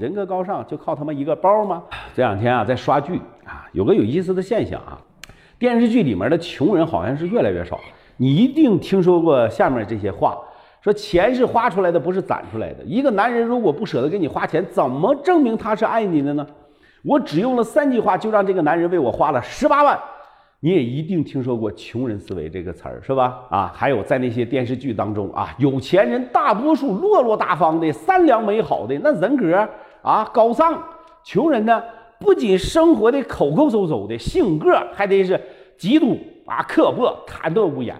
人格高尚就靠他妈一个包吗？这两天啊，在刷剧啊，有个有意思的现象啊，电视剧里面的穷人好像是越来越少。你一定听说过下面这些话：说钱是花出来的，不是攒出来的。一个男人如果不舍得给你花钱，怎么证明他是爱你的呢？我只用了三句话，就让这个男人为我花了十八万。你也一定听说过“穷人思维”这个词儿，是吧？啊，还有在那些电视剧当中啊，有钱人大多数落落大方的、善良美好的，那人格啊高尚；穷人呢，不仅生活的抠抠搜搜的，性格还得是极度啊刻薄、贪得无厌。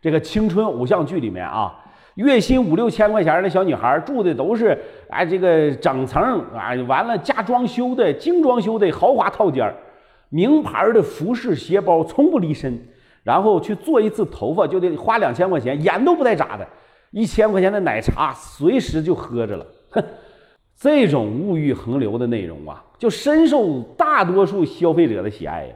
这个青春偶像剧里面啊，月薪五六千块钱的小女孩住的都是哎这个整层啊，完了加装修的精装修的豪华套间。名牌的服饰、鞋包从不离身，然后去做一次头发就得花两千块钱，眼都不带眨的。一千块钱的奶茶随时就喝着了。哼，这种物欲横流的内容啊，就深受大多数消费者的喜爱呀。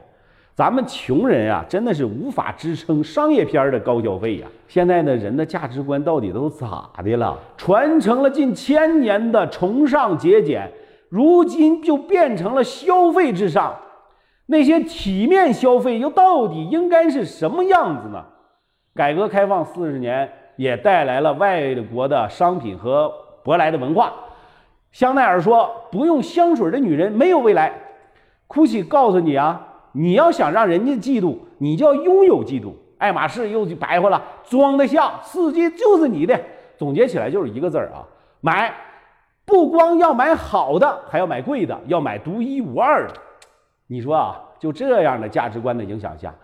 咱们穷人啊，真的是无法支撑商业片的高消费呀。现在的人的价值观到底都咋的了？传承了近千年的崇尚节俭，如今就变成了消费至上。那些体面消费又到底应该是什么样子呢？改革开放四十年也带来了外国的商品和舶来的文化。香奈儿说：“不用香水的女人没有未来。” GUCCI 告诉你啊，你要想让人家嫉妒，你就要拥有嫉妒。爱马仕又白话了：“装得下，世界就是你的。”总结起来就是一个字儿啊，买。不光要买好的，还要买贵的，要买独一无二的。你说啊，就这样的价值观的影响下，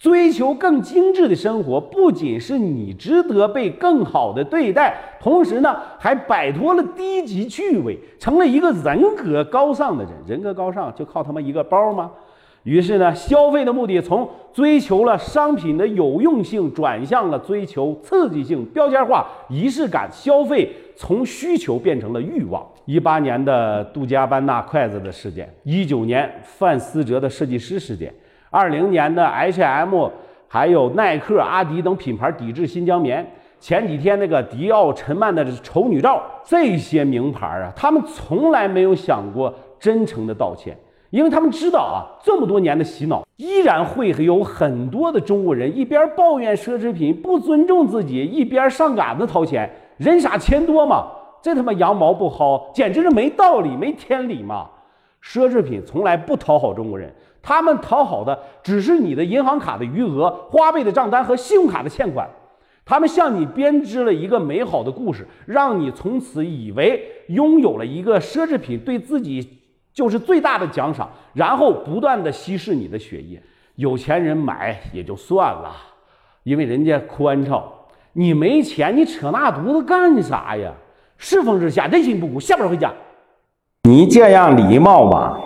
追求更精致的生活，不仅是你值得被更好的对待，同时呢，还摆脱了低级趣味，成了一个人格高尚的人。人格高尚就靠他妈一个包吗？于是呢，消费的目的从追求了商品的有用性，转向了追求刺激性、标签化、仪式感。消费从需求变成了欲望。一八年的杜嘉班纳筷子的事件，一九年范思哲的设计师事件，二零年的 H&M，还有耐克、阿迪等品牌抵制新疆棉，前几天那个迪奥、陈曼的丑女照，这些名牌啊，他们从来没有想过真诚的道歉。因为他们知道啊，这么多年的洗脑，依然会有很多的中国人一边抱怨奢侈品不尊重自己，一边上杆子掏钱，人傻钱多嘛，这他妈羊毛不薅，简直是没道理、没天理嘛！奢侈品从来不讨好中国人，他们讨好的只是你的银行卡的余额、花呗的账单和信用卡的欠款，他们向你编织了一个美好的故事，让你从此以为拥有了一个奢侈品，对自己。就是最大的奖赏，然后不断的稀释你的血液。有钱人买也就算了，因为人家宽敞。你没钱，你扯那犊子干啥呀？世风日下，人心不古，下班回家。你这样礼貌吗？